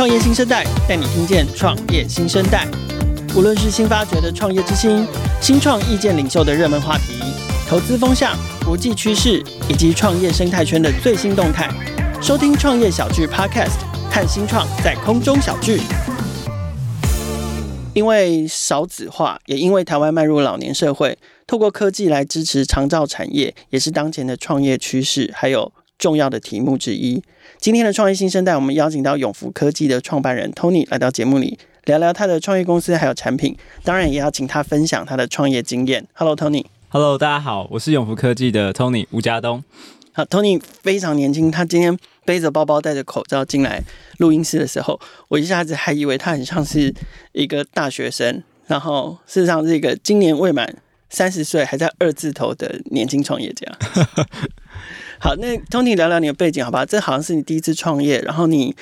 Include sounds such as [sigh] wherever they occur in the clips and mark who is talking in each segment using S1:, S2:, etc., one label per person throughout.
S1: 创业新生代带你听见创业新生代，无论是新发掘的创业之星、新创意见领袖的热门话题、投资风向、国际趋势以及创业生态圈的最新动态，收听创业小聚 Podcast，看新创在空中小聚。因为少子化，也因为台湾迈入老年社会，透过科技来支持长照产业，也是当前的创业趋势，还有重要的题目之一。今天的创业新生代，我们邀请到永福科技的创办人 Tony 来到节目里，聊聊他的创业公司还有产品，当然也要请他分享他的创业经验。Hello，Tony。
S2: Hello，大家好，我是永福科技的 Tony 吴家东。
S1: 好，Tony 非常年轻，他今天背着包包，戴着口罩进来录音室的时候，我一下子还以为他很像是一个大学生，然后事实上是一个今年未满三十岁还在二字头的年轻创业家。[laughs] 好，那 Tony 聊聊你的背景，好吧？这好像是你第一次创业，然后你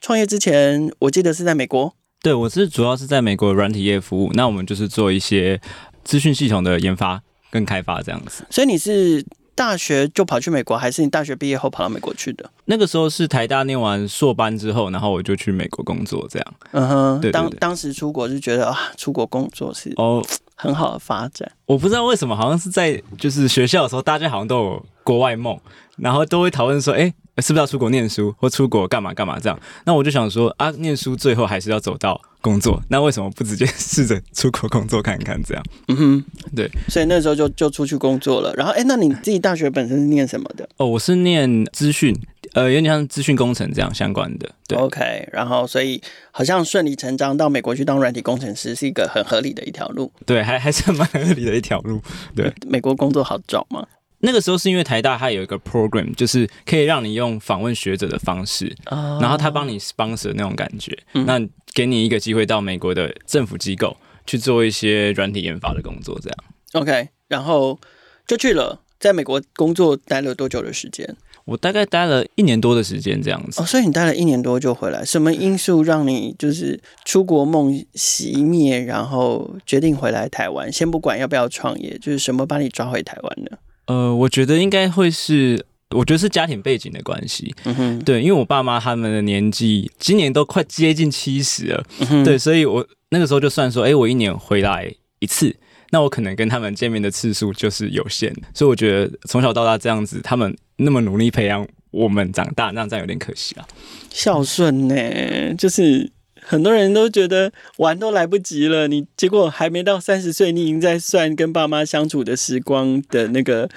S1: 创业之前，我记得是在美国。
S2: 对，我是主要是在美国软体业服务，那我们就是做一些资讯系统的研发跟开发这样子。
S1: 所以你是？大学就跑去美国，还是你大学毕业后跑到美国去的？
S2: 那个时候是台大念完硕班之后，然后我就去美国工作，这样。
S1: 嗯哼。当当时出国就觉得啊，出国工作是哦很好的发展。
S2: 我不知道为什么，好像是在就是学校的时候，大家好像都有国外梦，然后都会讨论说，哎。是不是要出国念书或出国干嘛干嘛这样？那我就想说啊，念书最后还是要走到工作，那为什么不直接试着出国工作看看这样？
S1: 嗯哼，
S2: 对，
S1: 所以那时候就就出去工作了。然后，哎、欸，那你自己大学本身是念什么的？
S2: 哦，我是念资讯，呃，有点像资讯工程这样相关的。对
S1: ，OK。然后，所以好像顺理成章到美国去当软体工程师是一个很合理的一条路。
S2: 对，还还是蛮合理的一条路。对，
S1: 美国工作好找吗？
S2: 那个时候是因为台大它有一个 program，就是可以让你用访问学者的方式，oh. 然后他帮你 sponsor 那种感觉，嗯、那给你一个机会到美国的政府机构去做一些软体研发的工作，这样。
S1: OK，然后就去了，在美国工作待了多久的时间？
S2: 我大概待了一年多的时间，这样子。
S1: 哦，所以你待了一年多就回来，什么因素让你就是出国梦熄灭，然后决定回来台湾？先不管要不要创业，就是什么把你抓回台湾呢？
S2: 呃，我觉得应该会是，我觉得是家庭背景的关系。嗯哼，对，因为我爸妈他们的年纪今年都快接近七十了。嗯哼，对，所以我那个时候就算说，哎，我一年回来一次，那我可能跟他们见面的次数就是有限。所以我觉得从小到大这样子，他们那么努力培养我们长大，那这样有点可惜啊。
S1: 孝顺呢，就是。很多人都觉得玩都来不及了，你结果还没到三十岁，你已经在算跟爸妈相处的时光的那个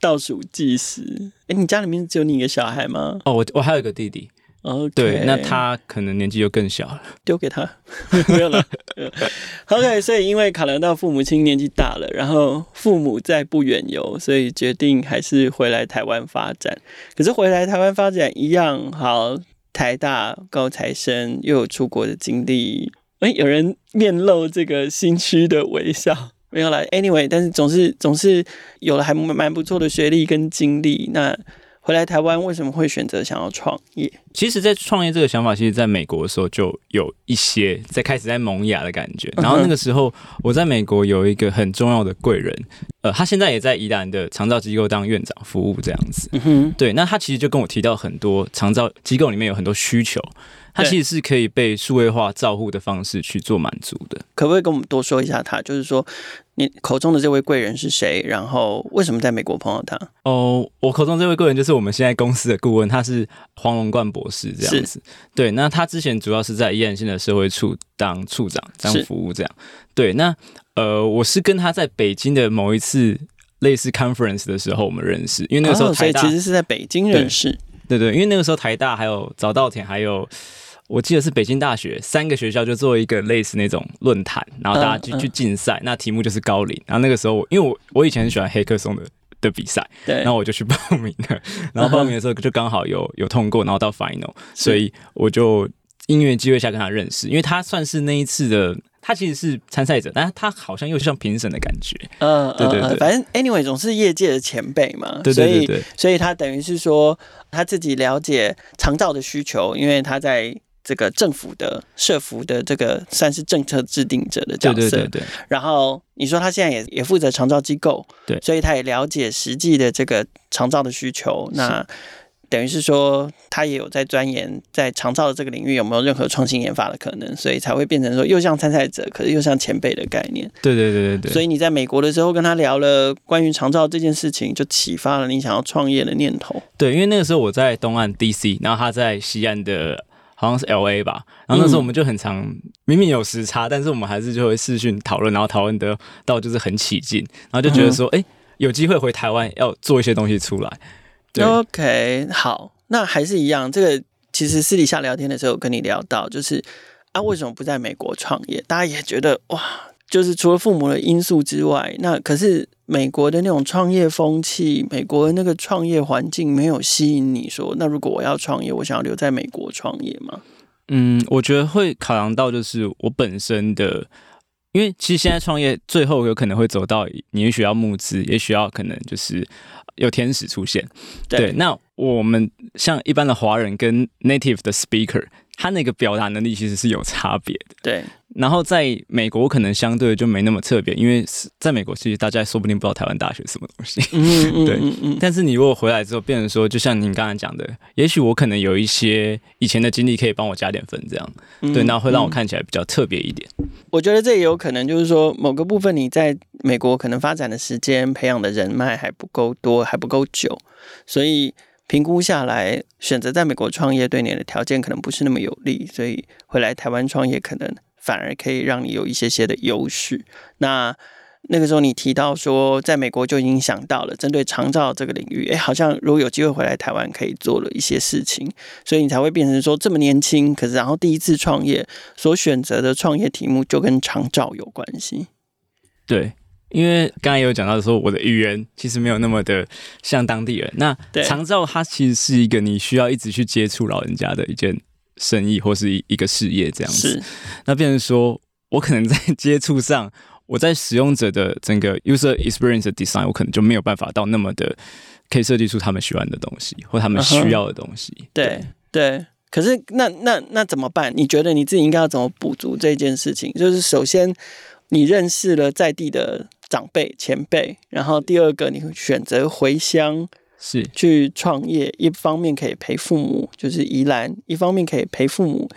S1: 倒数计时。哎、欸，你家里面只有你一个小孩吗？
S2: 哦，我我还有一个弟弟。哦.对，那他可能年纪就更小了，
S1: 丢给他 [laughs] 没有了。OK，所以因为考量到父母亲年纪大了，然后父母在不远游，所以决定还是回来台湾发展。可是回来台湾发展一样好。台大高材生又有出国的经历，哎，有人面露这个心虚的微笑，[laughs] 没有啦。Anyway，但是总是总是有了还蛮不错的学历跟经历，那。回来台湾为什么会选择想要创业？
S2: 其实，在创业这个想法，其实在美国的时候就有一些在开始在萌芽的感觉。然后那个时候，我在美国有一个很重要的贵人，呃，他现在也在宜兰的长照机构当院长服务这样子。对，那他其实就跟我提到很多长照机构里面有很多需求。它其实是可以被数位化照护的方式去做满足的，
S1: 可不可以跟我们多说一下他？就是说，你口中的这位贵人是谁？然后为什么在美国碰到他？
S2: 哦，我口中这位贵人就是我们现在公司的顾问，他是黄龙冠博士这样子。对，那他之前主要是在宜兰县的社会处当处长，当服务这样。对，那呃，我是跟他在北京的某一次类似 conference 的时候我们认识，因为那个时候台大、哦、其
S1: 实是在北京认识。
S2: 对，对对，因为那个时候台大还有早稻田还有。我记得是北京大学三个学校就做一个类似那种论坛，然后大家去、嗯嗯、去竞赛，那题目就是高龄。然后那个时候我，因为我我以前很喜欢黑客松的的比赛，对，然后我就去报名了。[laughs] 然后报名的时候就刚好有有通过，然后到 final，所以我就因缘机会下跟他认识，因为他算是那一次的，他其实是参赛者，但是他好像又像评审的感觉。嗯，对对对，
S1: 反正 anyway 总是业界的前辈嘛，
S2: 对对对对，
S1: 所以所以他等于是说他自己了解长照的需求，因为他在。这个政府的社服的这个算是政策制定者的角色，对对对对。然后你说他现在也也负责长照机构，对，所以他也了解实际的这个长照的需求。那等于是说他也有在钻研在长照的这个领域有没有任何创新研发的可能，所以才会变成说又像参赛者，可是又像前辈的概念。
S2: 对对对对对。
S1: 所以你在美国的时候跟他聊了关于长照这件事情，就启发了你想要创业的念头。
S2: 对，因为那个时候我在东岸 DC，然后他在西岸的。好像是 L A 吧，然后那时候我们就很常，明明有时差，但是我们还是就会视讯讨论，然后讨论得到就是很起劲，然后就觉得说，哎、嗯，有机会回台湾要做一些东西出来。对。OK，
S1: 好，那还是一样，这个其实私底下聊天的时候跟你聊到，就是啊，为什么不在美国创业？大家也觉得哇，就是除了父母的因素之外，那可是。美国的那种创业风气，美国的那个创业环境没有吸引你说，那如果我要创业，我想要留在美国创业吗？
S2: 嗯，我觉得会考量到就是我本身的，因为其实现在创业最后有可能会走到你也许要募资，也许要可能就是有天使出现。对，对，那我们像一般的华人跟 native 的 speaker，他那个表达能力其实是有差别的。
S1: 对。
S2: 然后在美国可能相对就没那么特别，因为在美国其实大家说不定不知道台湾大学是什么东西，嗯嗯、[laughs] 对。但是你如果回来之后，变成说，就像您刚才讲的，也许我可能有一些以前的经历可以帮我加点分，这样，嗯、对，那会让我看起来比较特别一点。
S1: 我觉得这也有可能，就是说某个部分你在美国可能发展的时间、培养的人脉还不够多，还不够久，所以评估下来，选择在美国创业对你的条件可能不是那么有利，所以回来台湾创业可能。反而可以让你有一些些的优势。那那个时候你提到说，在美国就已经想到了针对长照这个领域，哎，好像如果有机会回来台湾，可以做了一些事情，所以你才会变成说这么年轻，可是然后第一次创业所选择的创业题目就跟长照有关系。
S2: 对，因为刚才也有讲到说，我的语言其实没有那么的像当地人。那长照它其实是一个你需要一直去接触老人家的一件。生意或是一一个事业这样子，那变成说，我可能在接触上，我在使用者的整个 user experience design，我可能就没有办法到那么的可以设计出他们喜欢的东西或他们需要的东西。Uh-huh.
S1: 对对，可是那那那怎么办？你觉得你自己应该要怎么补足这件事情？就是首先你认识了在地的长辈前辈，然后第二个你选择回乡。
S2: 是
S1: 去创业，一方面可以陪父母，就是宜兰；一方面可以陪父母，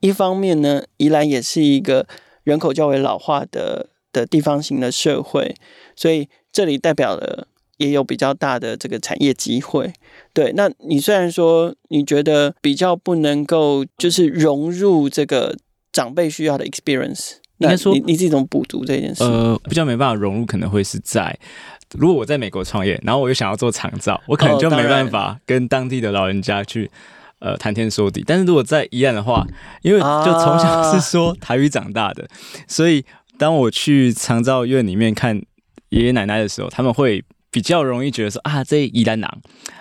S1: 一方面呢，宜兰也是一个人口较为老化的的地方型的社会，所以这里代表了也有比较大的这个产业机会。对，那你虽然说你觉得比较不能够就是融入这个长辈需要的 experience，应该说你你自己怎么补足这件事？
S2: 呃，比较没办法融入，可能会是在。如果我在美国创业，然后我又想要做长照，我可能就没办法跟当地的老人家去呃谈天说地。但是如果在宜兰的话，因为就从小是说台语长大的，所以当我去长照院里面看爷爷奶奶的时候，他们会比较容易觉得说啊，这宜兰人。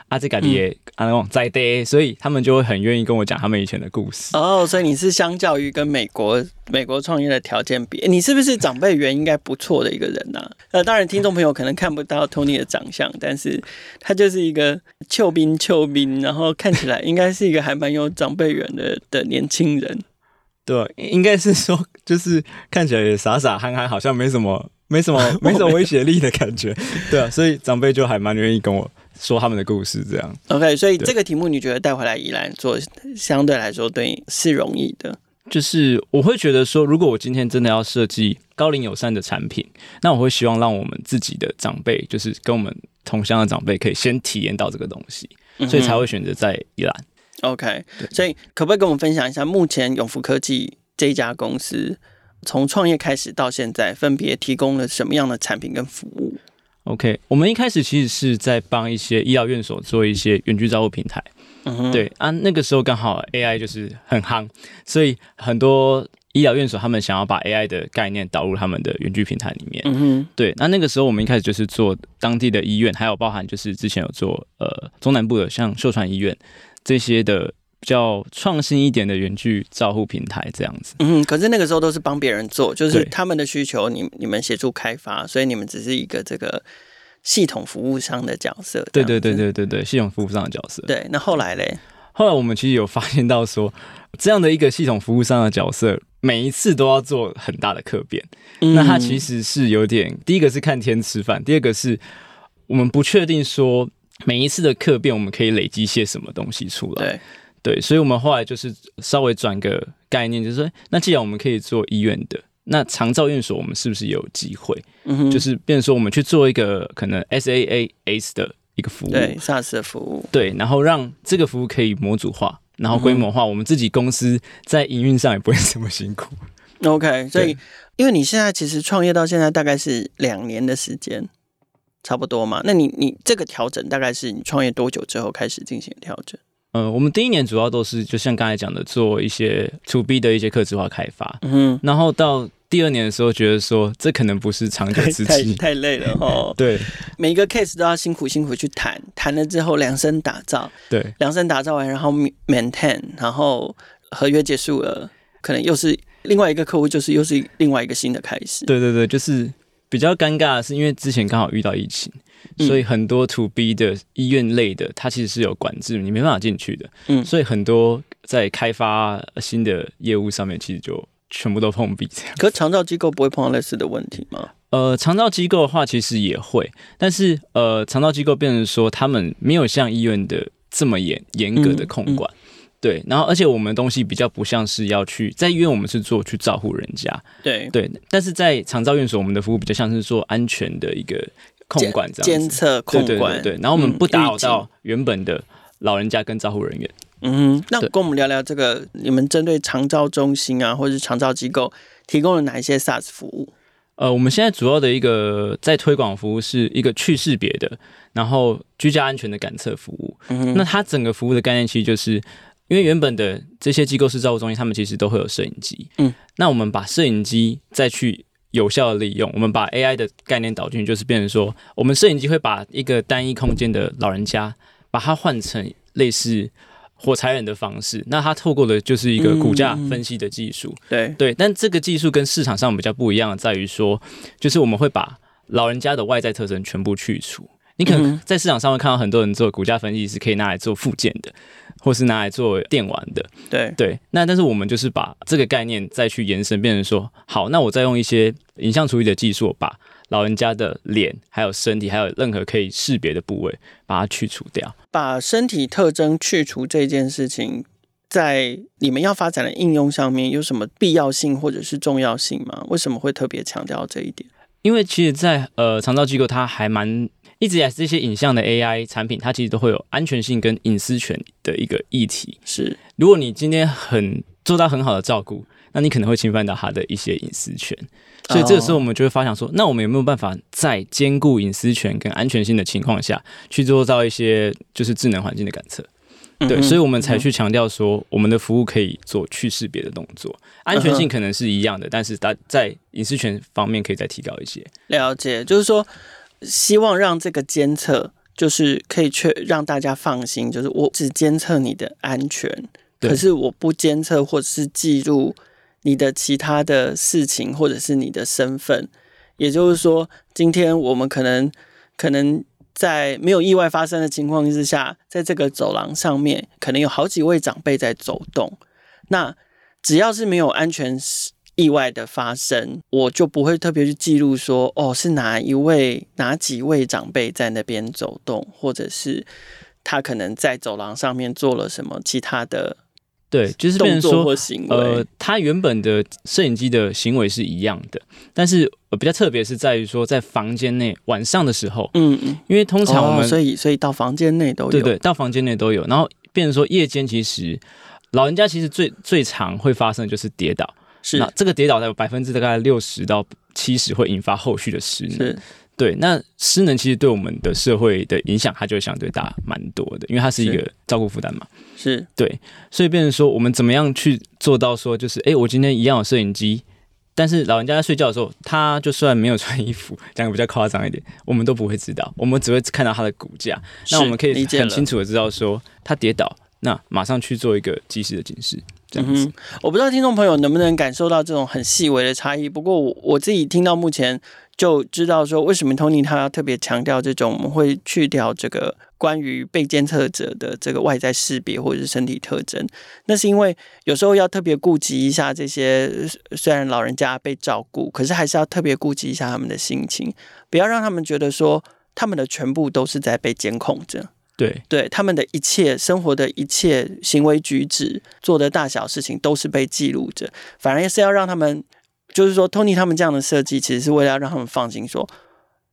S2: 啊，这个也啊，那种在地，所以他们就会很愿意跟我讲他们以前的故事。
S1: 哦，所以你是相较于跟美国美国创业的条件比，你是不是长辈缘应该不错的一个人呐、啊？呃，当然听众朋友可能看不到 Tony 的长相，但是他就是一个臭兵臭兵，然后看起来应该是一个还蛮有长辈缘的的年轻人。
S2: 对，应该是说就是看起来也傻傻憨憨，好像没什么 [laughs] 没什么没什么威胁力的感觉。对啊，所以长辈就还蛮愿意跟我。说他们的故事，这样。
S1: OK，所以这个题目你觉得带回来宜兰做，相对来说对是容易的。
S2: 就是我会觉得说，如果我今天真的要设计高龄友善的产品，那我会希望让我们自己的长辈，就是跟我们同乡的长辈，可以先体验到这个东西，所以才会选择在宜兰。
S1: OK，所以可不可以跟我们分享一下，目前永福科技这一家公司从创业开始到现在，分别提供了什么样的产品跟服务
S2: ？OK，我们一开始其实是在帮一些医疗院所做一些远距照护平台，嗯哼，对啊，那个时候刚好 AI 就是很夯，所以很多医疗院所他们想要把 AI 的概念导入他们的远距平台里面，嗯哼，对，那那个时候我们一开始就是做当地的医院，还有包含就是之前有做呃中南部的像秀传医院这些的。比较创新一点的远距照护平台这样子，
S1: 嗯，可是那个时候都是帮别人做，就是他们的需求，你你们协助开发，所以你们只是一个这个系统服务商的角色。
S2: 对对对对对对，系统服务商的角色。
S1: 对，那后来嘞？
S2: 后来我们其实有发现到说，这样的一个系统服务商的角色，每一次都要做很大的客变，嗯，那它其实是有点，第一个是看天吃饭，第二个是我们不确定说。每一次的客变，我们可以累积些什么东西出来？
S1: 对，
S2: 对，所以我们后来就是稍微转个概念，就是说，那既然我们可以做医院的，那长照院所我们是不是有机会？嗯哼，就是变成说我们去做一个可能 SaaS 的一个服务，
S1: 对，SaaS 的服务，
S2: 对，然后让这个服务可以模组化，然后规模化，嗯、我们自己公司在营运上也不会这么辛苦。
S1: OK，所以因为你现在其实创业到现在大概是两年的时间。差不多嘛？那你你这个调整大概是你创业多久之后开始进行调整？
S2: 呃，我们第一年主要都是就像刚才讲的，做一些 To B 的一些客制化开发。嗯哼，然后到第二年的时候，觉得说这可能不是长久之计，
S1: 太累了哈。[laughs]
S2: 对，
S1: 每一个 case 都要辛苦辛苦去谈，谈了之后量身打造。
S2: 对，
S1: 量身打造完，然后 maintain，然后合约结束了，可能又是另外一个客户，就是又是另外一个新的开始。
S2: 对对对，就是。比较尴尬的是，因为之前刚好遇到疫情，嗯、所以很多 To B 的医院类的，它其实是有管制，你没办法进去的。嗯，所以很多在开发新的业务上面，其实就全部都碰壁这样。
S1: 可是长照机构不会碰到类似的问题吗？
S2: 呃，长照机构的话，其实也会，但是呃，长照机构变成说，他们没有像医院的这么严严格的控管。嗯嗯对，然后而且我们东西比较不像是要去在医院，我们是做去照顾人家。
S1: 对
S2: 对，但是在长照院所，我们的服务比较像是做安全的一个控管这样
S1: 监测控管。对对对对，
S2: 然后我们不打扰到原本的老人家跟照护人员。
S1: 嗯，那跟我们聊聊这个，你们针对长照中心啊，或者是长照机构提供了哪一些 SaaS 服务？
S2: 呃，我们现在主要的一个在推广服务是一个去识别的，然后居家安全的感测服务。嗯，那它整个服务的概念其实就是。因为原本的这些机构式照护中心，他们其实都会有摄影机。嗯，那我们把摄影机再去有效的利用，我们把 AI 的概念导进去，就是变成说，我们摄影机会把一个单一空间的老人家，把它换成类似火柴人的方式。那它透过的就是一个骨架分析的技术。嗯。对对，但这个技术跟市场上比较不一样的，在于说，就是我们会把老人家的外在特征全部去除。你可能在市场上会看到很多人做骨架分析是可以拿来做附件的。或是拿来做电玩的，
S1: 对
S2: 对，那但是我们就是把这个概念再去延伸，变成说，好，那我再用一些影像处理的技术，把老人家的脸、还有身体、还有任何可以识别的部位，把它去除掉。
S1: 把身体特征去除这件事情，在你们要发展的应用上面有什么必要性或者是重要性吗？为什么会特别强调这一点？
S2: 因为其实在，在呃长照机构，它还蛮。一直以来，这些影像的 AI 产品，它其实都会有安全性跟隐私权的一个议题。
S1: 是，
S2: 如果你今天很做到很好的照顾，那你可能会侵犯到他的一些隐私权。所以这个时候，我们就会发想说，那我们有没有办法在兼顾隐私权跟安全性的情况下，去做到一些就是智能环境的感测？对，所以我们才去强调说，我们的服务可以做去识别的动作，安全性可能是一样的，但是它在隐私权方面可以再提高一些。
S1: 了解，就是说。希望让这个监测就是可以确让大家放心，就是我只监测你的安全，可是我不监测或者是记录你的其他的事情或者是你的身份。也就是说，今天我们可能可能在没有意外发生的情况之下，在这个走廊上面可能有好几位长辈在走动，那只要是没有安全意外的发生，我就不会特别去记录说，哦，是哪一位、哪几位长辈在那边走动，或者是他可能在走廊上面做了什么其他的，
S2: 对，就是动作或行为。呃，他原本的摄影机的行为是一样的，但是比较特别是在于说，在房间内晚上的时候，嗯嗯，因为通常我们、
S1: 哦、所以所以到房间内都有，
S2: 对对，到房间内都有，然后变成说夜间其实老人家其实最最常会发生的就是跌倒。是，那这个跌倒在百分之大概六十到七十会引发后续的失能。对，那失能其实对我们的社会的影响，它就会相对大蛮多的，因为它是一个照顾负担嘛。
S1: 是，
S2: 对，所以变成说，我们怎么样去做到说，就是，哎，我今天一样有摄影机，但是老人家在睡觉的时候，他就算没有穿衣服，讲的比较夸张一点，我们都不会知道，我们只会看到他的骨架，那我们可以很清楚的知道说，他跌倒，那马上去做一个及时的警示。嗯哼，
S1: 我不知道听众朋友能不能感受到这种很细微的差异。不过我我自己听到目前就知道说，为什么 Tony 他要特别强调这种，我们会去掉这个关于被监测者的这个外在识别或者是身体特征。那是因为有时候要特别顾及一下这些，虽然老人家被照顾，可是还是要特别顾及一下他们的心情，不要让他们觉得说他们的全部都是在被监控着。
S2: 对
S1: 对，他们的一切生活的一切行为举止、做的大小事情都是被记录着，反而是要让他们，就是说，Tony 他们这样的设计，其实是为了要让他们放心说，说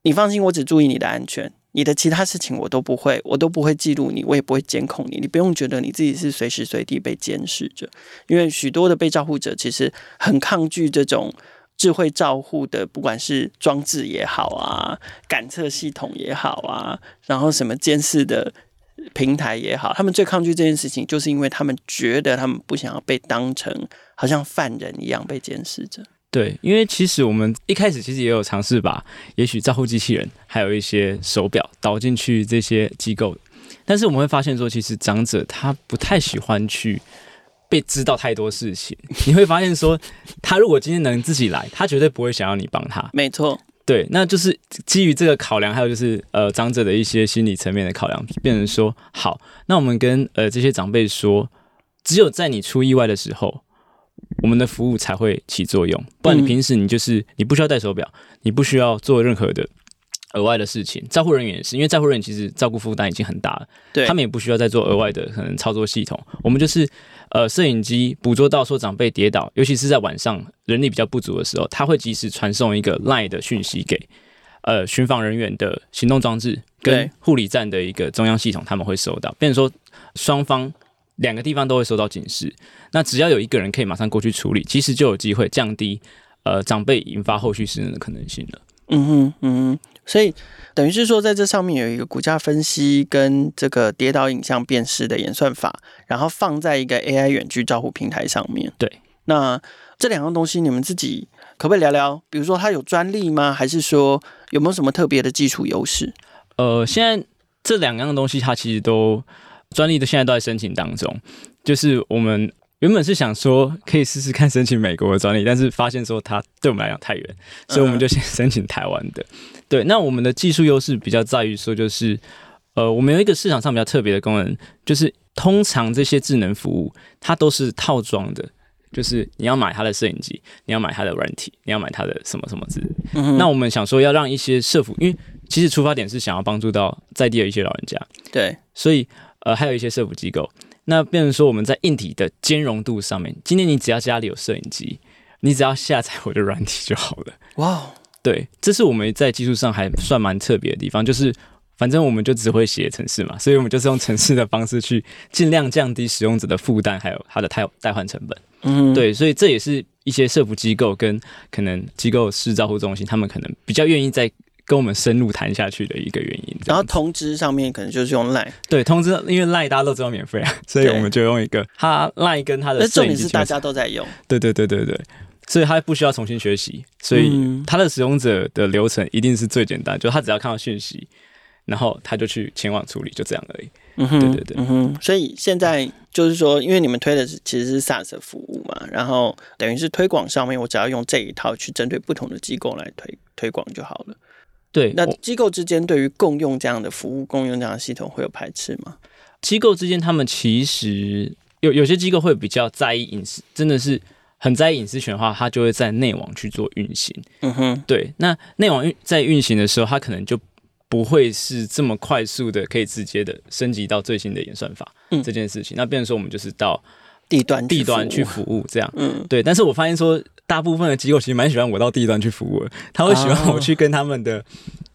S1: 你放心，我只注意你的安全，你的其他事情我都不会，我都不会记录你，我也不会监控你，你不用觉得你自己是随时随地被监视着，因为许多的被照护者其实很抗拒这种。智慧照护的，不管是装置也好啊，感测系统也好啊，然后什么监视的平台也好，他们最抗拒这件事情，就是因为他们觉得他们不想要被当成好像犯人一样被监视着。
S2: 对，因为其实我们一开始其实也有尝试把，也许照护机器人还有一些手表导进去这些机构，但是我们会发现说，其实长者他不太喜欢去。被知道太多事情，你会发现说，他如果今天能自己来，他绝对不会想要你帮他。
S1: 没错，
S2: 对，那就是基于这个考量，还有就是呃长者的一些心理层面的考量，变成说，好，那我们跟呃这些长辈说，只有在你出意外的时候，我们的服务才会起作用，不然你平时你就是你不需要戴手表，你不需要做任何的。额外的事情，照护人员也是，因为照护人员其实照顾负担已经很大了，
S1: 对，
S2: 他们也不需要再做额外的可能操作系统。我们就是呃，摄影机捕捉到说长辈跌倒，尤其是在晚上人力比较不足的时候，他会及时传送一个 LINE 的讯息给呃巡防人员的行动装置跟护理站的一个中央系统，他们会收到，变成说双方两个地方都会收到警示。那只要有一个人可以马上过去处理，其实就有机会降低呃长辈引发后续失能的可能性了。
S1: 嗯哼，嗯哼。所以等于是说，在这上面有一个股价分析跟这个跌倒影像辨识的演算法，然后放在一个 AI 远距照护平台上面。
S2: 对，
S1: 那这两样东西，你们自己可不可以聊聊？比如说，它有专利吗？还是说有没有什么特别的技术优势？
S2: 呃，现在这两样东西，它其实都专利的，现在都在申请当中。就是我们。原本是想说可以试试看申请美国的专利，但是发现说它对我们来讲太远，所以我们就先申请台湾的。对，那我们的技术优势比较在于说，就是呃，我们有一个市场上比较特别的功能，就是通常这些智能服务它都是套装的，就是你要买它的摄影机，你要买它的软体，你要买它的什么什么之类。嗯。那我们想说要让一些社服，因为其实出发点是想要帮助到在地的一些老人家，
S1: 对，
S2: 所以呃，还有一些社服机构。那变成说，我们在硬体的兼容度上面，今天你只要家里有摄影机，你只要下载我的软体就好了。哇对，这是我们在技术上还算蛮特别的地方，就是反正我们就只会写程式嘛，所以我们就是用程式的方式去尽量降低使用者的负担，还有它的代代换成本。嗯，对，所以这也是一些社福机构跟可能机构式照护中心，他们可能比较愿意在。跟我们深入谈下去的一个原因，
S1: 然后通知上面可能就是用 Line，
S2: 对，通知，因为 Line 大家都知道免费啊，所以我们就用一个他 Line 跟他的，
S1: 重点是大家都在用，
S2: 对对对对对，所以他不需要重新学习，所以他的使用者的流程一定是最简单，就他只要看到讯息，然后他就去前往处理，就这样而已。嗯哼，对对对，
S1: 嗯哼，所以现在就是说，因为你们推的是其实是 SaaS 服务嘛，然后等于是推广上面，我只要用这一套去针对不同的机构来推推广就好了。
S2: 对，
S1: 那机构之间对于共用这样的服务、共用这样的系统会有排斥吗？
S2: 机构之间，他们其实有有些机构会比较在意隐私，真的是很在意隐私权的话，它就会在内网去做运行。嗯哼，对，那内网运在运行的时候，它可能就不会是这么快速的可以直接的升级到最新的演算法。嗯，这件事情，那变成说我们就是到
S1: 地端
S2: 地端去服务这样。嗯，对，但是我发现说。大部分的机构其实蛮喜欢我到地端去服务的，他会喜欢我去跟他们的、oh.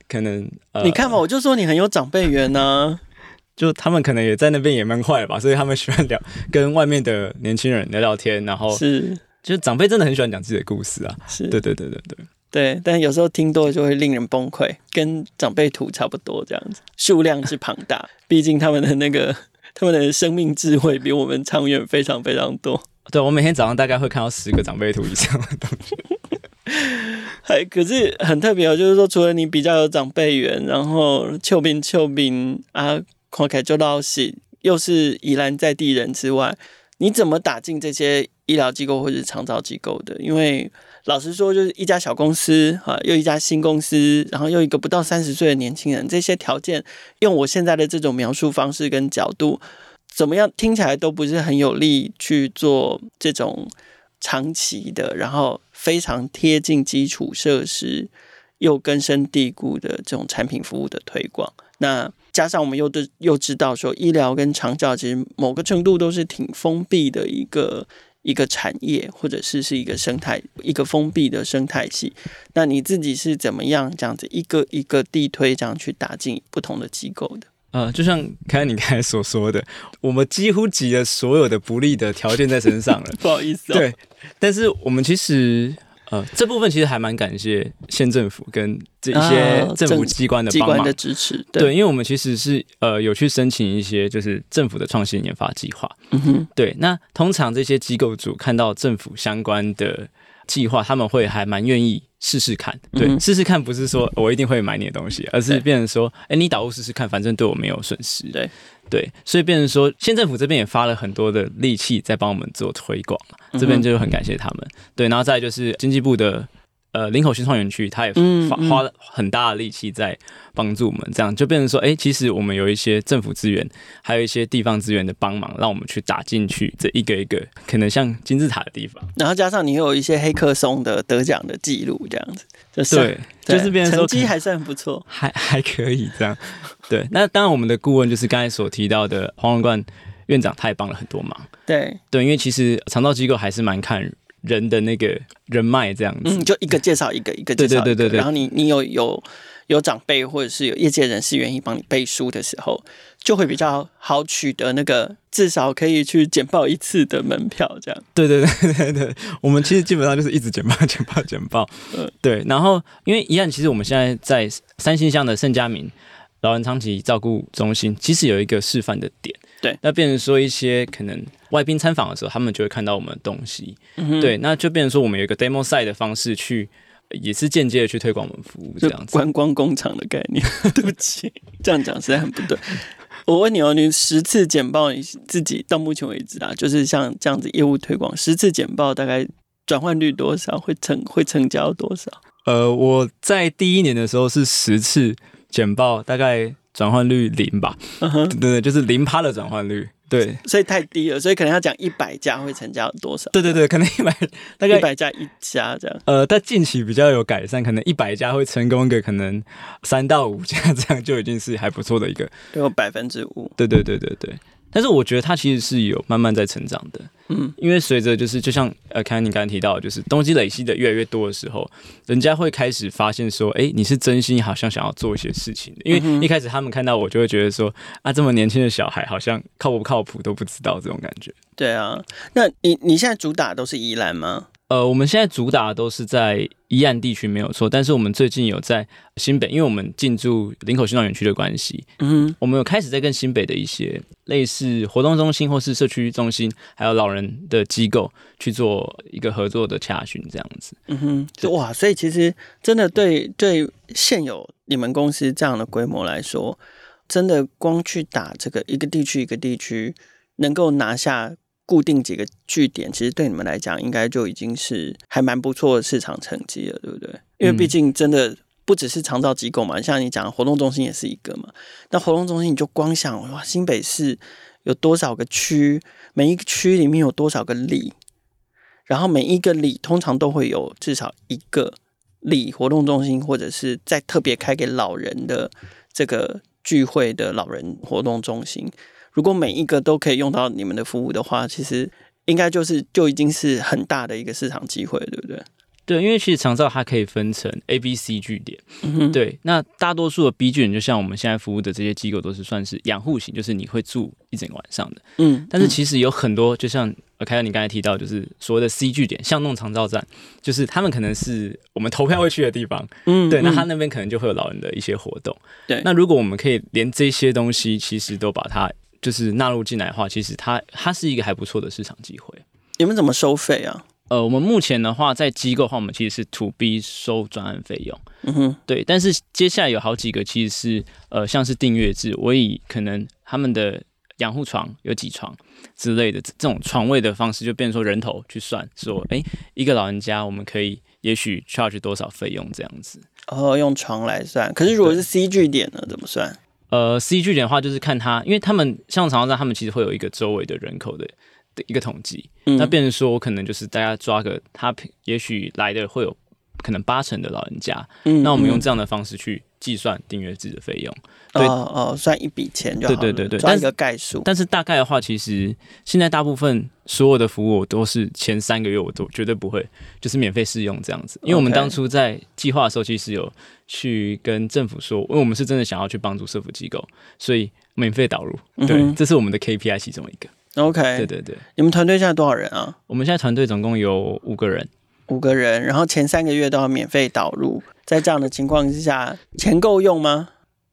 S2: 可能。呃、
S1: 你看嘛，我就说你很有长辈缘呢，
S2: 就他们可能也在那边也蛮坏了吧，所以他们喜欢聊跟外面的年轻人聊聊天，然后是，就是长辈真的很喜欢讲自己的故事啊，是对对对对对
S1: 对，但有时候听多了就会令人崩溃，跟长辈图差不多这样子，数量是庞大，毕竟他们的那个他们的生命智慧比我们长远非常非常多。
S2: 对，我每天早上大概会看到十个长辈图以上的东西，[laughs]
S1: 还可是很特别哦。就是说，除了你比较有长辈缘，然后丘兵丘兵啊，看起来就老实，又是宜兰在地人之外，你怎么打进这些医疗机构或者是长照机构的？因为老实说，就是一家小公司啊，又一家新公司，然后又一个不到三十岁的年轻人，这些条件，用我现在的这种描述方式跟角度。怎么样？听起来都不是很有利去做这种长期的，然后非常贴近基础设施，又根深蒂固的这种产品服务的推广。那加上我们又对又知道说，医疗跟长照其实某个程度都是挺封闭的一个一个产业，或者是是一个生态，一个封闭的生态系。那你自己是怎么样这样子一个一个地推这样去打进不同的机构的？
S2: 呃，就像刚才你刚才所说的，我们几乎集了所有的不利的条件在身上了。[laughs]
S1: 不好意思、哦，
S2: 对，但是我们其实呃这部分其实还蛮感谢县政府跟这一些政府机关的帮忙、
S1: 啊、的支持。
S2: 对，对，因为我们其实是呃有去申请一些就是政府的创新研发计划。嗯哼，对，那通常这些机构组看到政府相关的计划，他们会还蛮愿意。试试看，对，试试、嗯、看不是说我一定会买你的东西，而是变成说，哎、欸，你导入试试看，反正对我没有损失。
S1: 对，
S2: 对，所以变成说，县政府这边也发了很多的力气在帮我们做推广，这边就很感谢他们。对，然后再就是经济部的。呃，林口新创园区，他也花花了很大的力气在帮助我们，这样就变成说，哎、欸，其实我们有一些政府资源，还有一些地方资源的帮忙，让我们去打进去这一个一个可能像金字塔的地方。
S1: 然后加上你有一些黑客松的得奖的记录，这样子，就是
S2: 对，对就是变成说
S1: 成绩还算不错，[laughs]
S2: 还还可以这样。对，那当然我们的顾问就是刚才所提到的黄文冠院长，他也帮了很多忙。
S1: 对
S2: 对，因为其实长照机构还是蛮看。人的那个人脉这样子，
S1: 嗯，就一个介绍一个，一个介绍对对对。然后你你有有有长辈或者是有业界人士愿意帮你背书的时候，就会比较好取得那个至少可以去简报一次的门票，这样。
S2: 对对对对对，我们其实基本上就是一直简报简报简报，[laughs] 嗯，对。然后因为一样，其实我们现在在三星乡的盛家明老人长期照顾中心，其实有一个示范的点。
S1: 对，
S2: 那变成说一些可能外宾参访的时候，他们就会看到我们的东西。嗯、对，那就变成说我们有一个 demo site 的方式去，也是间接的去推广我们服务这样子。
S1: 观光工厂的概念，[laughs] 对不起，这样讲实在很不对。[laughs] 我问你哦，你十次简报你自己到目前为止啊，就是像这样子业务推广，十次简报大概转换率多少？会成会成交多少？
S2: 呃，我在第一年的时候是十次简报，大概。转换率零吧，对对，就是零趴的转换率，对，
S1: 所以太低了，所以可能要讲一百家会成交多少？
S2: 对对对，可能一百大概
S1: 一百家一家这样。
S2: 呃，但近期比较有改善，可能一百家会成功个可能三到五家这样就已经是还不错的一个，
S1: 有百分之五。
S2: 对对对对对。但是我觉得他其实是有慢慢在成长的，嗯，因为随着就是就像呃，看你刚才提到，就是东西累积的越来越多的时候，人家会开始发现说，哎，你是真心好像想要做一些事情的。因为一开始他们看到我就会觉得说，啊，这么年轻的小孩好像靠不靠谱都不知道这种感觉。
S1: 对啊，那你你现在主打都是宜兰吗？
S2: 呃，我们现在主打都是在宜兰地区没有错，但是我们最近有在新北，因为我们进驻林口新创园区的关系，嗯哼，我们有开始在跟新北的一些类似活动中心或是社区中心，还有老人的机构去做一个合作的洽询，这样子，嗯
S1: 哼，哇，所以其实真的对对现有你们公司这样的规模来说，真的光去打这个一个地区一个地区能够拿下。固定几个据点，其实对你们来讲，应该就已经是还蛮不错的市场成绩了，对不对？因为毕竟真的不只是长照机构嘛，像你讲的活动中心也是一个嘛。那活动中心你就光想哇，新北市有多少个区，每一个区里面有多少个里，然后每一个里通常都会有至少一个里活动中心，或者是再特别开给老人的这个聚会的老人活动中心。如果每一个都可以用到你们的服务的话，其实应该就是就已经是很大的一个市场机会，对不对？
S2: 对，因为其实长照它可以分成 A、B、C 据点。对。那大多数的 B 据点，就像我们现在服务的这些机构，都是算是养护型，就是你会住一整个晚上的。嗯。但是其实有很多，就像凯凯你刚才提到，就是所谓的 C 据点，巷弄长照站，就是他们可能是我们投票会去的地方。嗯。对，那他那边可能就会有老人的一些活动。对。那如果我们可以连这些东西，其实都把它。就是纳入进来的话，其实它它是一个还不错的市场机会。
S1: 你们怎么收费啊？
S2: 呃，我们目前的话，在机构的话，我们其实是 to B 收专案费用。嗯哼，对。但是接下来有好几个其实是呃，像是订阅制，我以可能他们的养护床有几床之类的这种床位的方式，就变成说人头去算，说哎、欸，一个老人家我们可以也许 charge 多少费用这样子。
S1: 哦，用床来算。可是如果是 C G 点呢，怎么算？
S2: 呃，C 据点的话，就是看他，因为他们像长沙站，他们其实会有一个周围的人口的的一个统计，嗯、那变成说，我可能就是大家抓个他，也许来的会有可能八成的老人家，
S1: 嗯，
S2: 那我们用这样的方式去计算订阅制的费用。对
S1: 哦哦，算一笔钱就好。
S2: 对对对对，
S1: 抓一个概数。
S2: 但是大概的话，其实现在大部分所有的服务我都是前三个月我都绝对不会就是免费试用这样子，因为我们当初在计划的时候，其实有去跟政府说，因为我们是真的想要去帮助社福机构，所以免费导入，对，嗯、这是我们的 KPI 其中一个。
S1: OK，
S2: 对对对。
S1: 你们团队现在多少人啊？
S2: 我们现在团队总共有五个人，
S1: 五个人，然后前三个月都要免费导入，在这样的情况之下，钱够用吗？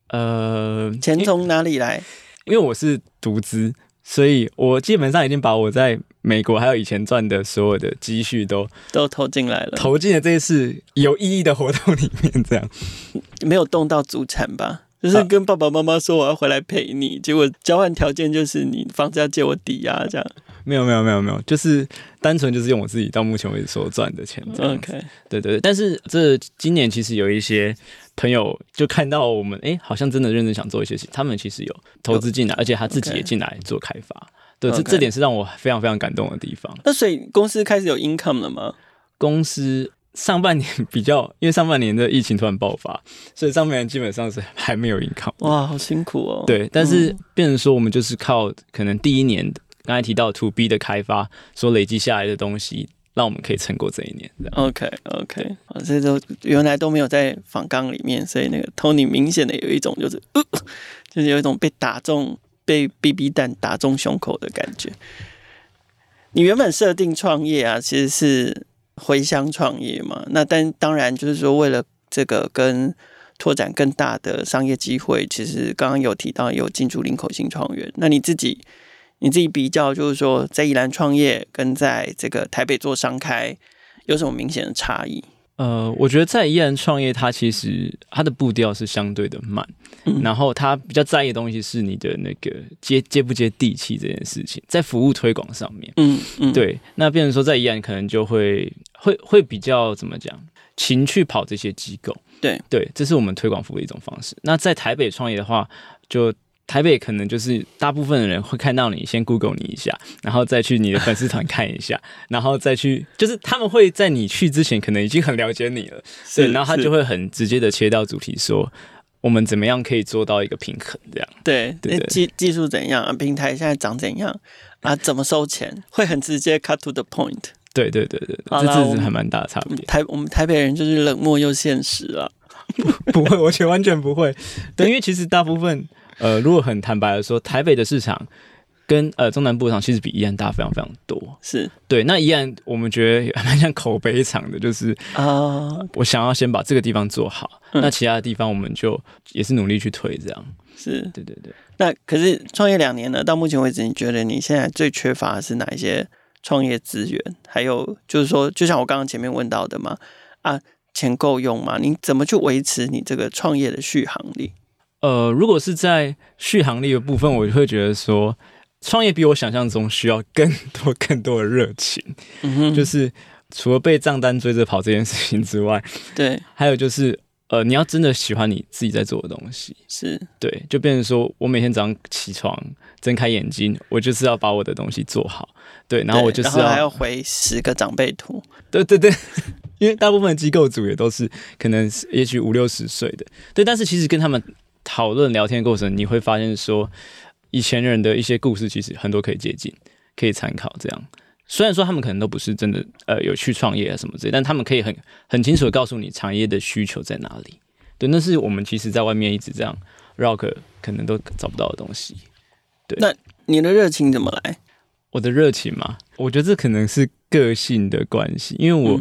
S2: 呃，
S1: 钱从哪里来？
S2: 因为我是独资，所以我基本上已经把我在美国还有以前赚的所有的积蓄都
S1: 都投进来了，
S2: 投进了这一次有意义的活动里面，这样
S1: 没有动到祖产吧？就是跟爸爸妈妈说我要回来陪你，结果交换条件就是你房子要借我抵押，这样。
S2: 没有没有没有没有，就是单纯就是用我自己到目前为止所赚的钱这样。OK，对对对。但是这今年其实有一些朋友就看到我们，哎，好像真的认真想做一些事，他们其实有投资进来，而且他自己也进来做开发。对，这这点是让我非常非常感动的地方。
S1: 那所以公司开始有 income 了吗？
S2: 公司。上半年比较，因为上半年的疫情突然爆发，所以上半年基本上是还没有 income。
S1: 哇，好辛苦哦。
S2: 对，但是变成说我们就是靠可能第一年刚才提到 to B 的开发所累积下来的东西，让我们可以撑过这一年。
S1: OK OK，啊，这都原来都没有在访纲里面，所以那个 Tony 明显的有一种就是，呃，就是有一种被打中、被 BB 弹打中胸口的感觉。你原本设定创业啊，其实是。回乡创业嘛，那但当然就是说，为了这个跟拓展更大的商业机会，其实刚刚有提到有进驻林口新创园。那你自己你自己比较，就是说在宜兰创业跟在这个台北做商开有什么明显的差异？
S2: 呃，我觉得在宜兰创业，它其实它的步调是相对的慢，嗯、然后它比较在意的东西是你的那个接接不接地气这件事情，在服务推广上面，
S1: 嗯嗯，
S2: 对，那变成说在宜兰可能就会会会比较怎么讲，勤去跑这些机构，
S1: 对
S2: 对，这是我们推广服务的一种方式。那在台北创业的话，就台北可能就是大部分的人会看到你，先 Google 你一下，然后再去你的粉丝团看一下，[laughs] 然后再去，就是他们会在你去之前可能已经很了解你了，对，然后他就会很直接的切到主题说，我们怎么样可以做到一个平衡，这样，
S1: 对，对，技技术怎样啊，平台现在长怎样啊？怎么收钱？会很直接 cut to the point，
S2: 对对对对，这这是还蛮大的差别。
S1: 台我们台北人就是冷漠又现实啊，[laughs]
S2: 不会，我觉得完全不会，对，因为其实大部分。呃，如果很坦白的说，台北的市场跟呃中南部场其实比宜兰大非常非常多。
S1: 是
S2: 对，那宜兰我们觉得还蛮像口碑场的，就是啊，我想要先把这个地方做好，嗯、那其他的地方我们就也是努力去推这样。
S1: 是
S2: 对对对。
S1: 那可是创业两年了，到目前为止，你觉得你现在最缺乏的是哪一些创业资源？还有就是说，就像我刚刚前面问到的嘛，啊，钱够用吗？你怎么去维持你这个创业的续航力？
S2: 呃，如果是在续航力的部分，我就会觉得说，创业比我想象中需要更多更多的热情。嗯哼，就是除了被账单追着跑这件事情之外，
S1: 对，
S2: 还有就是，呃，你要真的喜欢你自己在做的东西，
S1: 是
S2: 对，就变成说我每天早上起床睁开眼睛，我就是要把我的东西做好，对，然后我就是要
S1: 还要回十个长辈图，
S2: 对对对，[laughs] 因为大部分机构组也都是可能也许五六十岁的，对，但是其实跟他们。讨论聊天过程，你会发现说，以前人的一些故事其实很多可以接近、可以参考。这样，虽然说他们可能都不是真的呃有去创业啊什么之类，但他们可以很很清楚的告诉你产业的需求在哪里。对，那是我们其实在外面一直这样绕个可能都找不到的东西。对，
S1: 那你的热情怎么来？
S2: 我的热情嘛，我觉得这可能是个性的关系，因为我、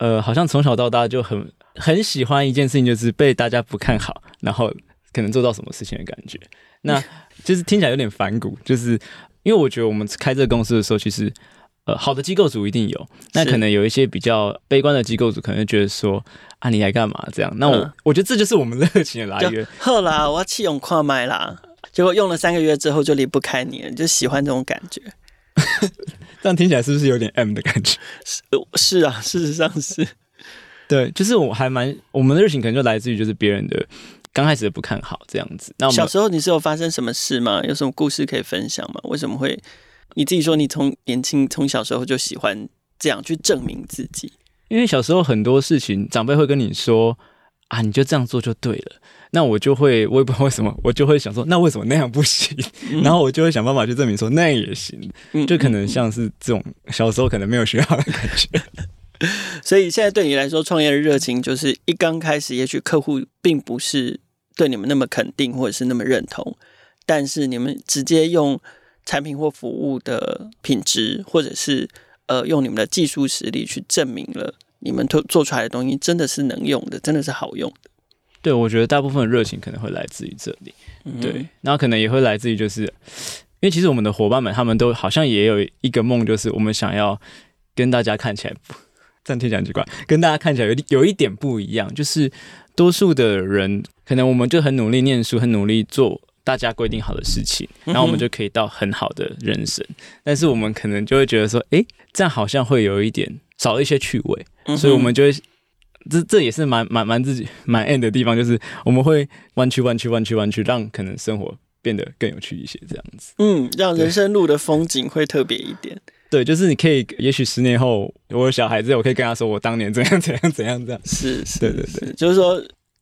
S2: 嗯、呃好像从小到大就很很喜欢一件事情，就是被大家不看好，然后。可能做到什么事情的感觉，那 [laughs] 就是听起来有点反骨，就是因为我觉得我们开这个公司的时候，其实呃好的机构组一定有，那可能有一些比较悲观的机构组可能觉得说啊你来干嘛这样，那我、嗯、我觉得这就是我们热 [laughs] 情的来源。
S1: 好啦，我要弃用跨麦啦，结果用了三个月之后就离不开你了，就喜欢这种感觉。[laughs]
S2: 这样听起来是不是有点 M 的感觉？
S1: 是 [laughs] 是啊，事实上是。
S2: 对，就是我还蛮我们的热情可能就来自于就是别人的。刚开始不看好这样子，那我们
S1: 小时候你是有发生什么事吗？有什么故事可以分享吗？为什么会你自己说你从年轻从小时候就喜欢这样去证明自己？
S2: 因为小时候很多事情长辈会跟你说啊，你就这样做就对了。那我就会，[laughs] 我也不知道为什么，我就会想说，那为什么那样不行？嗯、然后我就会想办法去证明说那样也行。嗯、就可能像是这种小时候可能没有学好的感觉。[laughs]
S1: 所以现在对你来说，创业的热情就是一刚开始，也许客户并不是对你们那么肯定，或者是那么认同，但是你们直接用产品或服务的品质，或者是呃用你们的技术实力去证明了你们做做出来的东西真的是能用的，真的是好用的。
S2: 对，我觉得大部分的热情可能会来自于这里，对，然后可能也会来自于就是，因为其实我们的伙伴们他们都好像也有一个梦，就是我们想要跟大家看起来，这样听起来很奇怪，跟大家看起来有有一点不一样，就是多数的人可能我们就很努力念书，很努力做大家规定好的事情，然后我们就可以到很好的人生，但是我们可能就会觉得说，诶，这样好像会有一点少了一些趣味，所以我们就会。这这也是蛮蛮蛮自己蛮 end 的地方，就是我们会弯曲弯曲弯曲弯曲，让可能生活变得更有趣一些，这样子。
S1: 嗯，让人生路的风景会特别一点。
S2: 对，就是你可以，也许十年后我有小孩子，我可以跟他说我当年怎样怎样怎样这样。
S1: 是是，
S2: 对对对，
S1: 就是说，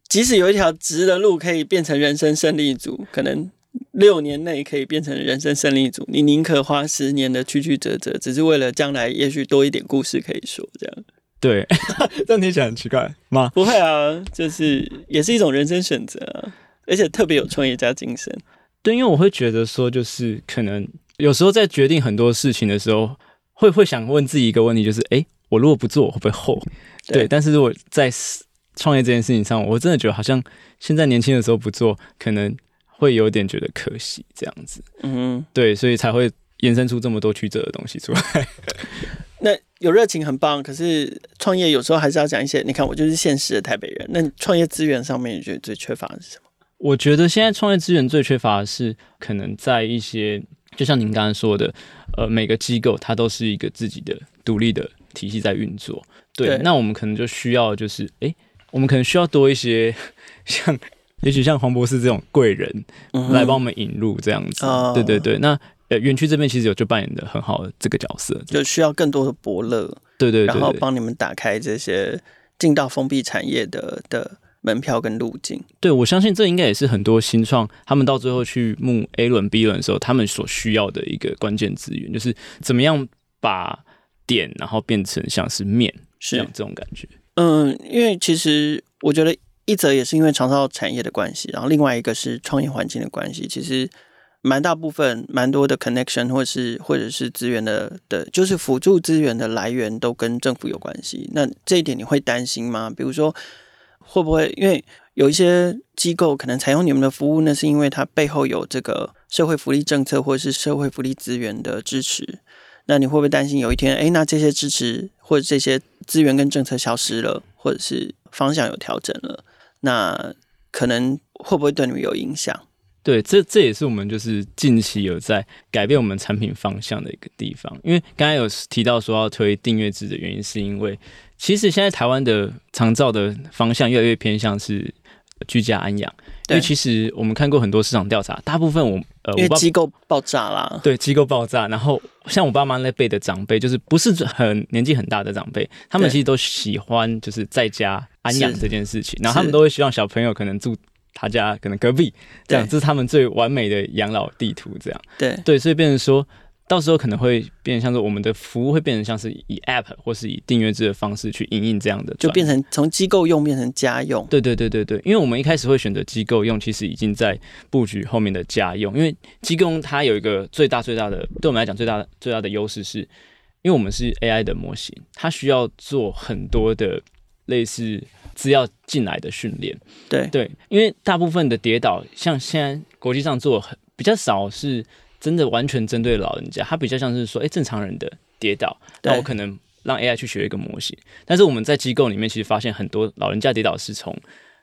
S1: 即使有一条直的路可以变成人生胜利组，可能六年内可以变成人生胜利组，你宁可花十年的曲曲折折，只是为了将来也许多一点故事可以说，这样。[laughs]
S2: 对，[laughs] 这样听起来很奇怪吗？
S1: 不会啊，就是也是一种人生选择啊，而且特别有创业家精神。
S2: 对，因为我会觉得说，就是可能有时候在决定很多事情的时候，会会想问自己一个问题，就是哎，我如果不做，我会不会后悔？对，对，但是如果在创业这件事情上，我真的觉得好像现在年轻的时候不做，可能会有点觉得可惜，这样子。嗯，对，所以才会衍生出这么多曲折的东西出来。[laughs]
S1: 那有热情很棒，可是创业有时候还是要讲一些。你看，我就是现实的台北人。那创业资源上面，你觉得最缺乏的是什么？
S2: 我觉得现在创业资源最缺乏的是，可能在一些，就像您刚刚说的，呃，每个机构它都是一个自己的独立的体系在运作。对，对那我们可能就需要，就是，诶、欸，我们可能需要多一些，[laughs] 像，也许像黄博士这种贵人来帮我们引入这样子。嗯、对对对，那。呃，园区这边其实有就扮演的很好的这个角色，
S1: 就需要更多的伯乐，
S2: 对对，对，
S1: 然后帮你们打开这些进到封闭产业的的门票跟路径。
S2: 对，我相信这应该也是很多新创他们到最后去募 A 轮、B 轮的时候，他们所需要的一个关键资源，就是怎么样把点然后变成像是面，是这种感觉。
S1: 嗯，因为其实我觉得一则也是因为长照产业的关系，然后另外一个是创业环境的关系，其实。蛮大部分，蛮多的 connection 或是或者是资源的的，就是辅助资源的来源都跟政府有关系。那这一点你会担心吗？比如说，会不会因为有一些机构可能采用你们的服务，那是因为它背后有这个社会福利政策或者是社会福利资源的支持？那你会不会担心有一天，诶，那这些支持或者这些资源跟政策消失了，或者是方向有调整了，那可能会不会对你们有影响？
S2: 对，这这也是我们就是近期有在改变我们产品方向的一个地方。因为刚才有提到说要推订阅制的原因，是因为其实现在台湾的长照的方向越来越偏向是居家安养。对因为其实我们看过很多市场调查，大部分我呃，
S1: 因为机构爆炸啦，
S2: 对，机构爆炸。然后像我爸妈那辈的长辈，就是不是很年纪很大的长辈，他们其实都喜欢就是在家安养这件事情。然后他们都会希望小朋友可能住。他家可能隔壁这样，对这是他们最完美的养老地图。这样，
S1: 对
S2: 对，所以变成说，到时候可能会变成像是我们的服务会变成像是以 App 或是以订阅制的方式去营运这样的，
S1: 就变成从机构用变成家用。
S2: 对对对对对，因为我们一开始会选择机构用，其实已经在布局后面的家用。因为机构用它有一个最大最大的，对我们来讲最大的最大的优势是，因为我们是 AI 的模型，它需要做很多的类似。资料进来的训练，
S1: 对
S2: 对，因为大部分的跌倒，像现在国际上做很比较少，是真的完全针对老人家，它比较像是说，哎，正常人的跌倒，那我可能让 AI 去学一个模型。但是我们在机构里面其实发现很多老人家跌倒是从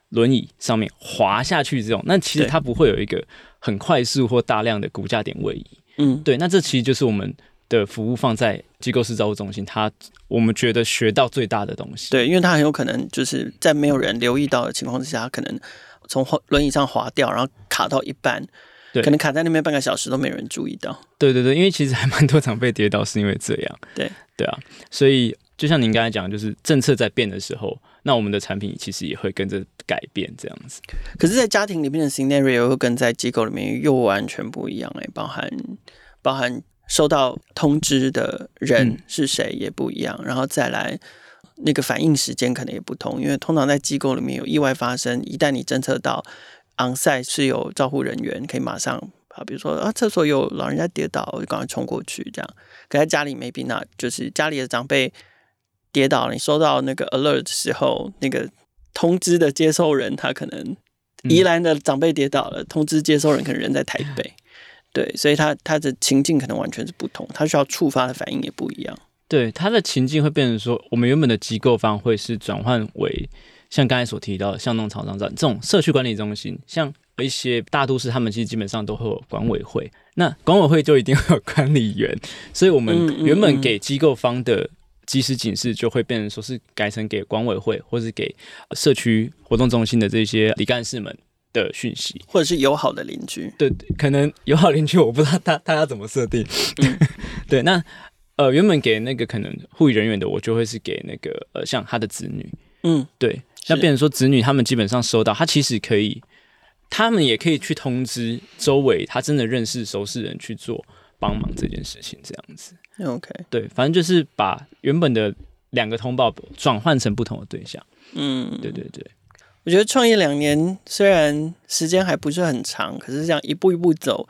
S2: 轮椅上面滑下去这种，那其实它不会有一个很快速或大量的骨架点位移。嗯，对，那这其实就是我们。的服务放在机构式照护中心，他我们觉得学到最大的东西。
S1: 对，因为他很有可能就是在没有人留意到的情况之下，可能从轮椅上滑掉，然后卡到一半，对，可能卡在那边半个小时都没人注意到。
S2: 对对对，因为其实还蛮多长辈跌倒是因为这样。
S1: 对
S2: 对啊，所以就像您刚才讲，就是政策在变的时候，那我们的产品其实也会跟着改变这样子。
S1: 可是，在家庭里面的 scenario 会跟在机构里面又完全不一样哎、欸，包含包含收到通知的人是谁也不一样，嗯、然后再来那个反应时间可能也不同，因为通常在机构里面有意外发生，一旦你侦测到 on-site 是有照护人员可以马上。啊，比如说啊，厕所有老人家跌倒，我就赶快冲过去，这样。可在家里没必那，就是家里的长辈跌倒了，你收到那个 alert 的时候，那个通知的接收人他可能宜兰的长辈跌倒了，嗯、[laughs] 通知接收人可能人在台北，对，所以他他的情境可能完全是不同，他需要触发的反应也不一样。
S2: 对，他的情境会变成说，我们原本的机构方会是转换为像刚才所提到的，像弄厂商站这种社区管理中心，像。一些大都市，他们其实基本上都会有管委会，那管委会就一定会有 [laughs] 管理员，所以我们原本给机构方的即时警示就会变成说是改成给管委会，或是给社区活动中心的这些李干事们的讯息，
S1: 或者是友好的邻居。
S2: 对，可能友好邻居我不知道他他要怎么设定。嗯、[laughs] 对，那呃原本给那个可能护理人员的，我就会是给那个呃像他的子女。嗯，对，那变成说子女他们基本上收到，他其实可以。他们也可以去通知周围他真的认识熟识人去做帮忙这件事情，这样子。
S1: OK，
S2: 对，反正就是把原本的两个通报转换成不同的对象。嗯，对对对。
S1: 我觉得创业两年虽然时间还不是很长，可是这样一步一步走，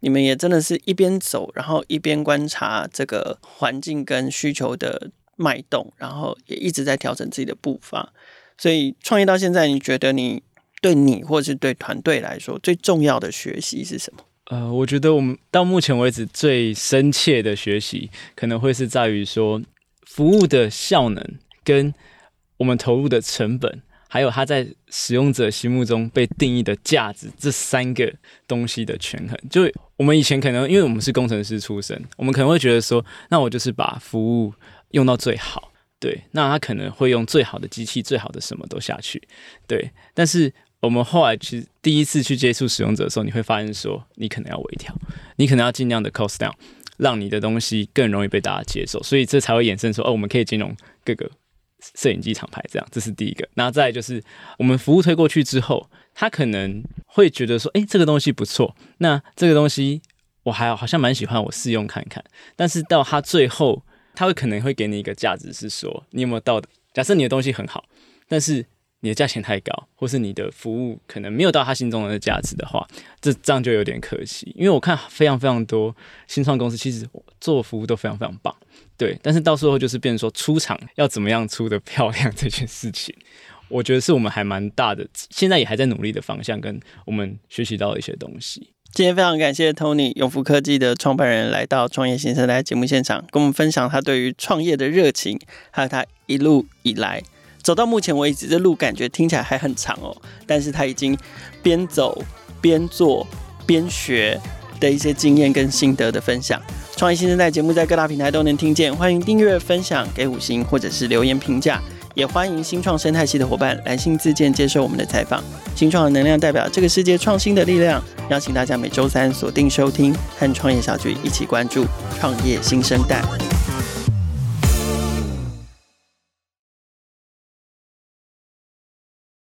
S1: 你们也真的是一边走，然后一边观察这个环境跟需求的脉动，然后也一直在调整自己的步伐。所以创业到现在，你觉得你？对你或是对团队来说，最重要的学习是什么？
S2: 呃，我觉得我们到目前为止最深切的学习，可能会是在于说，服务的效能跟我们投入的成本，还有它在使用者心目中被定义的价值这三个东西的权衡。就我们以前可能因为我们是工程师出身，我们可能会觉得说，那我就是把服务用到最好，对，那他可能会用最好的机器、最好的什么都下去，对，但是。我们后来其实第一次去接触使用者的时候，你会发现说，你可能要微调，你可能要尽量的 cost down，让你的东西更容易被大家接受，所以这才会衍生说，哦，我们可以兼容各个摄影机厂牌这样，这是第一个。那再来就是我们服务推过去之后，他可能会觉得说，诶，这个东西不错，那这个东西我还好像蛮喜欢，我试用看看。但是到他最后，他会可能会给你一个价值是说，你有没有到？假设你的东西很好，但是。你的价钱太高，或是你的服务可能没有到他心中的价值的话，这这样就有点可惜。因为我看非常非常多新创公司，其实做服务都非常非常棒，对。但是到时候就是变成说出场要怎么样出的漂亮这件事情，我觉得是我们还蛮大的，现在也还在努力的方向，跟我们学习到的一些东西。
S1: 今天非常感谢 Tony 永福科技的创办人来到创业新生代节目现场，跟我们分享他对于创业的热情，还有他一路以来。走到目前为止，这路感觉听起来还很长哦，但是他已经边走边做边学的一些经验跟心得的分享。创业新生代节目在各大平台都能听见，欢迎订阅、分享、给五星或者是留言评价，也欢迎新创生态系的伙伴来信自荐接受我们的采访。新创的能量代表这个世界创新的力量，邀请大家每周三锁定收听，和创业小聚一起关注创业新生代。